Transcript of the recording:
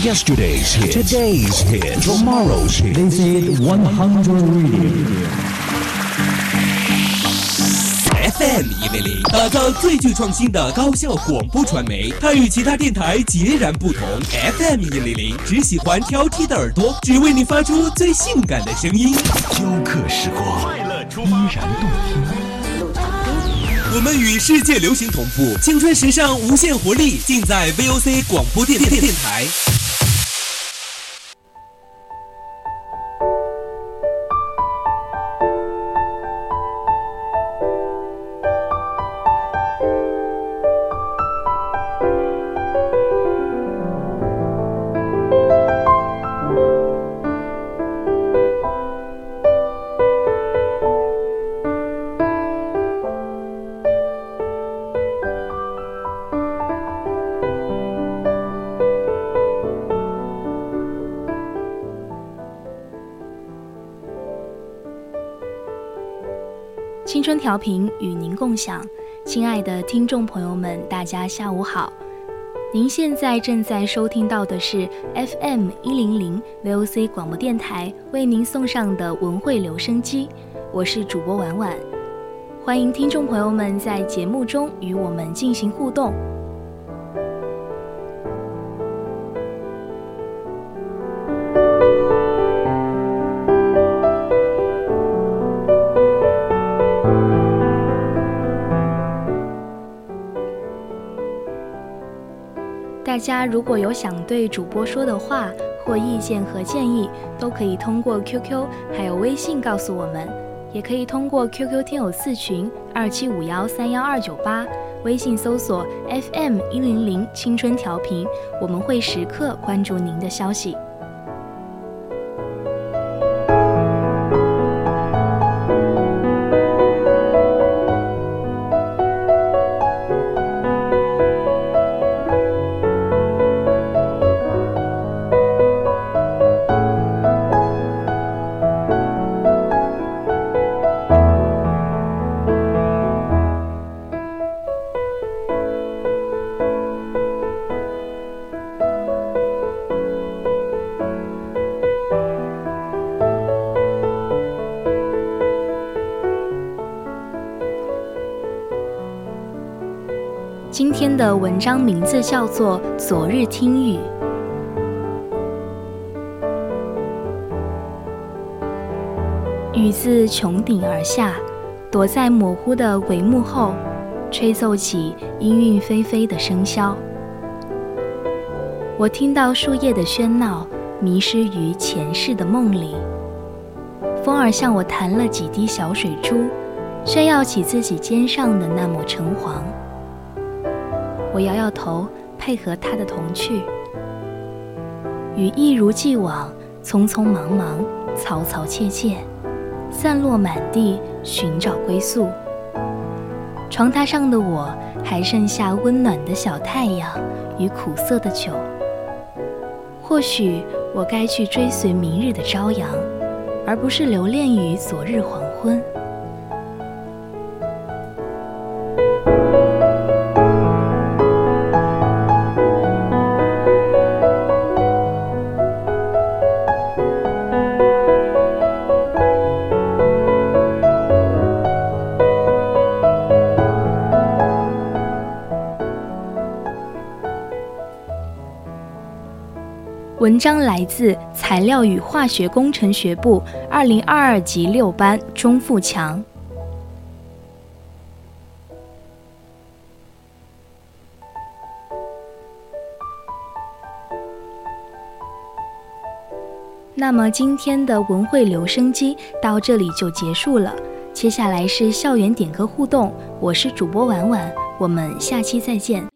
Yesterday's hit, today's hit, tomorrow's hit. This is 100 Radio. FM 一零零，打造最具创新的高效广播传媒。它与其他电台截然不同。FM 一零零只喜欢挑剔的耳朵，只为你发出最性感的声音。雕刻时光，快乐出依然动听。我们与世界流行同步，青春时尚无限活力，尽在 VOC 广播电电电台。青春调频与您共享，亲爱的听众朋友们，大家下午好。您现在正在收听到的是 FM 一零零 VOC 广播电台为您送上的文汇留声机，我是主播婉婉。欢迎听众朋友们在节目中与我们进行互动。大家如果有想对主播说的话或意见和建议，都可以通过 QQ 还有微信告诉我们，也可以通过 QQ 听友四群二七五幺三幺二九八，微信搜索 FM 一零零青春调频，我们会时刻关注您的消息。今天的文章名字叫做《昨日听雨》。雨自穹顶而下，躲在模糊的帷幕后，吹奏起音韵霏霏的笙箫。我听到树叶的喧闹，迷失于前世的梦里。风儿向我弹了几滴小水珠，炫耀起自己肩上的那抹橙黄。我摇摇头，配合他的童趣。雨一如既往，匆匆忙忙，嘈嘈切切，散落满地，寻找归宿。床榻上的我，还剩下温暖的小太阳与苦涩的酒。或许我该去追随明日的朝阳，而不是留恋于昨日黄昏。文章来自材料与化学工程学部二零二二级六班钟富强。那么今天的文汇留声机到这里就结束了，接下来是校园点歌互动，我是主播婉婉，我们下期再见。